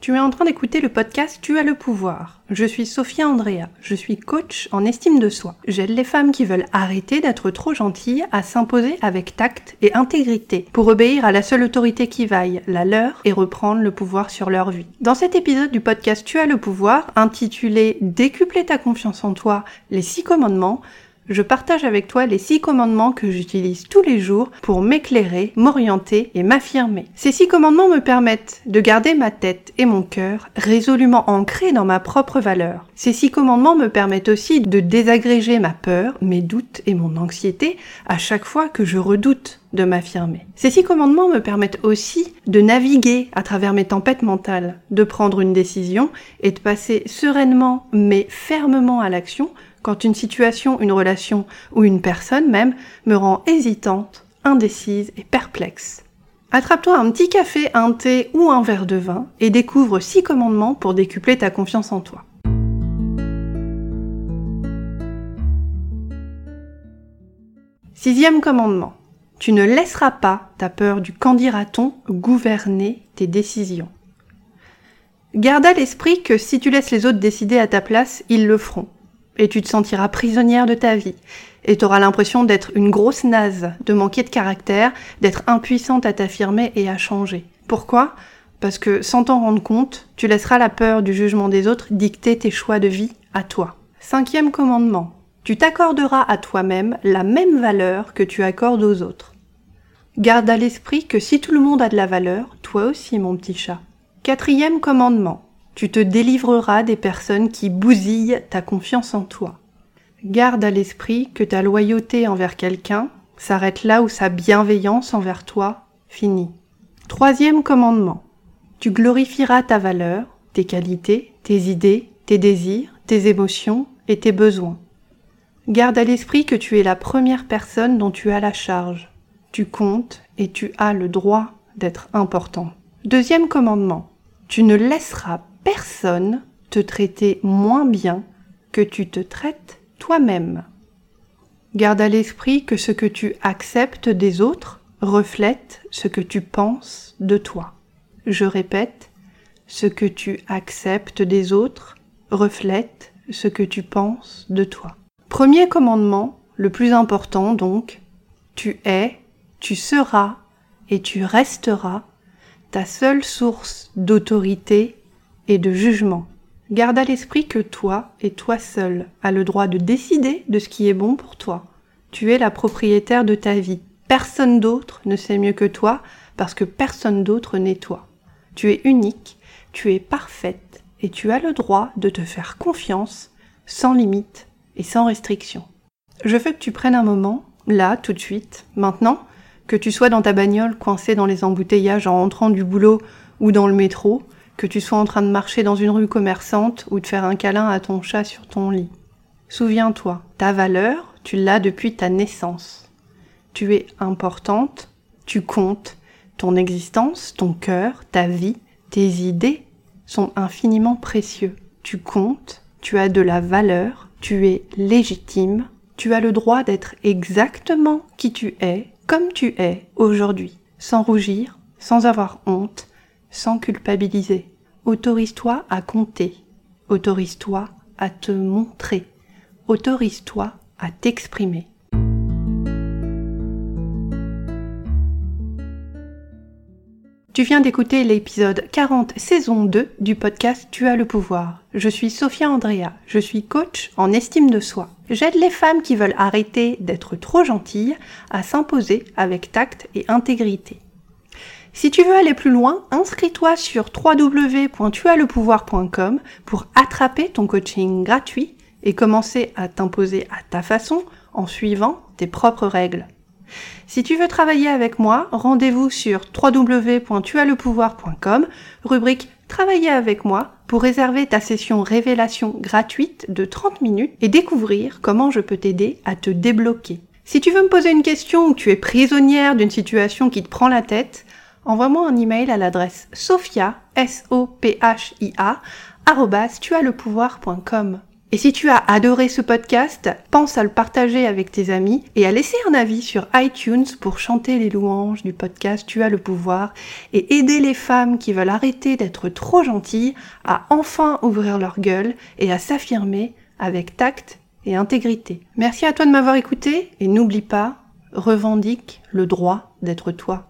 Tu es en train d'écouter le podcast Tu as le pouvoir. Je suis Sophia Andrea, je suis coach en estime de soi. J'aide les femmes qui veulent arrêter d'être trop gentilles à s'imposer avec tact et intégrité pour obéir à la seule autorité qui vaille, la leur, et reprendre le pouvoir sur leur vie. Dans cet épisode du podcast Tu as le pouvoir, intitulé Décupler ta confiance en toi, les six commandements, je partage avec toi les six commandements que j'utilise tous les jours pour m'éclairer, m'orienter et m'affirmer. Ces six commandements me permettent de garder ma tête et mon cœur résolument ancrés dans ma propre valeur. Ces six commandements me permettent aussi de désagréger ma peur, mes doutes et mon anxiété à chaque fois que je redoute de m'affirmer. Ces six commandements me permettent aussi de naviguer à travers mes tempêtes mentales, de prendre une décision et de passer sereinement mais fermement à l'action quand une situation, une relation ou une personne même me rend hésitante, indécise et perplexe. Attrape-toi un petit café, un thé ou un verre de vin et découvre six commandements pour décupler ta confiance en toi. Sixième commandement. Tu ne laisseras pas ta peur du qu'en dira-t-on gouverner tes décisions. Garde à l'esprit que si tu laisses les autres décider à ta place, ils le feront et tu te sentiras prisonnière de ta vie. Et tu auras l'impression d'être une grosse naze, de manquer de caractère, d'être impuissante à t'affirmer et à changer. Pourquoi? Parce que sans t'en rendre compte, tu laisseras la peur du jugement des autres dicter tes choix de vie à toi. Cinquième commandement. Tu t'accorderas à toi-même la même valeur que tu accordes aux autres. Garde à l'esprit que si tout le monde a de la valeur, toi aussi mon petit chat. Quatrième commandement. Tu te délivreras des personnes qui bousillent ta confiance en toi. Garde à l'esprit que ta loyauté envers quelqu'un s'arrête là où sa bienveillance envers toi finit. Troisième commandement. Tu glorifieras ta valeur, tes qualités, tes idées, tes désirs, tes émotions et tes besoins. Garde à l'esprit que tu es la première personne dont tu as la charge. Tu comptes et tu as le droit d'être important. Deuxième commandement. Tu ne laisseras personne te traiter moins bien que tu te traites toi-même. Garde à l'esprit que ce que tu acceptes des autres reflète ce que tu penses de toi. Je répète, ce que tu acceptes des autres reflète ce que tu penses de toi. Premier commandement, le plus important donc, tu es, tu seras et tu resteras ta seule source d'autorité et de jugement. Garde à l'esprit que toi et toi seul as le droit de décider de ce qui est bon pour toi. Tu es la propriétaire de ta vie. Personne d'autre ne sait mieux que toi parce que personne d'autre n'est toi. Tu es unique, tu es parfaite et tu as le droit de te faire confiance sans limite et sans restriction. Je veux que tu prennes un moment, là, tout de suite, maintenant, que tu sois dans ta bagnole coincée dans les embouteillages en rentrant du boulot ou dans le métro, que tu sois en train de marcher dans une rue commerçante ou de faire un câlin à ton chat sur ton lit. Souviens-toi, ta valeur, tu l'as depuis ta naissance. Tu es importante, tu comptes, ton existence, ton cœur, ta vie, tes idées sont infiniment précieux. Tu comptes, tu as de la valeur, tu es légitime, tu as le droit d'être exactement qui tu es, comme tu es aujourd'hui, sans rougir, sans avoir honte, sans culpabiliser. Autorise-toi à compter. Autorise-toi à te montrer. Autorise-toi à t'exprimer. Tu viens d'écouter l'épisode 40 saison 2 du podcast Tu as le pouvoir. Je suis Sophia Andrea, je suis coach en estime de soi. J'aide les femmes qui veulent arrêter d'être trop gentilles à s'imposer avec tact et intégrité. Si tu veux aller plus loin, inscris-toi sur www.tuaslepouvoir.com pour attraper ton coaching gratuit et commencer à t'imposer à ta façon en suivant tes propres règles. Si tu veux travailler avec moi, rendez-vous sur www.tuaslepouvoir.com, rubrique Travailler avec moi pour réserver ta session révélation gratuite de 30 minutes et découvrir comment je peux t'aider à te débloquer. Si tu veux me poser une question ou tu es prisonnière d'une situation qui te prend la tête, envoie-moi un email à l'adresse sophia, s o p h i a Et si tu as adoré ce podcast, pense à le partager avec tes amis et à laisser un avis sur iTunes pour chanter les louanges du podcast Tu as le pouvoir et aider les femmes qui veulent arrêter d'être trop gentilles à enfin ouvrir leur gueule et à s'affirmer avec tact et intégrité. Merci à toi de m'avoir écouté et n'oublie pas, revendique le droit d'être toi.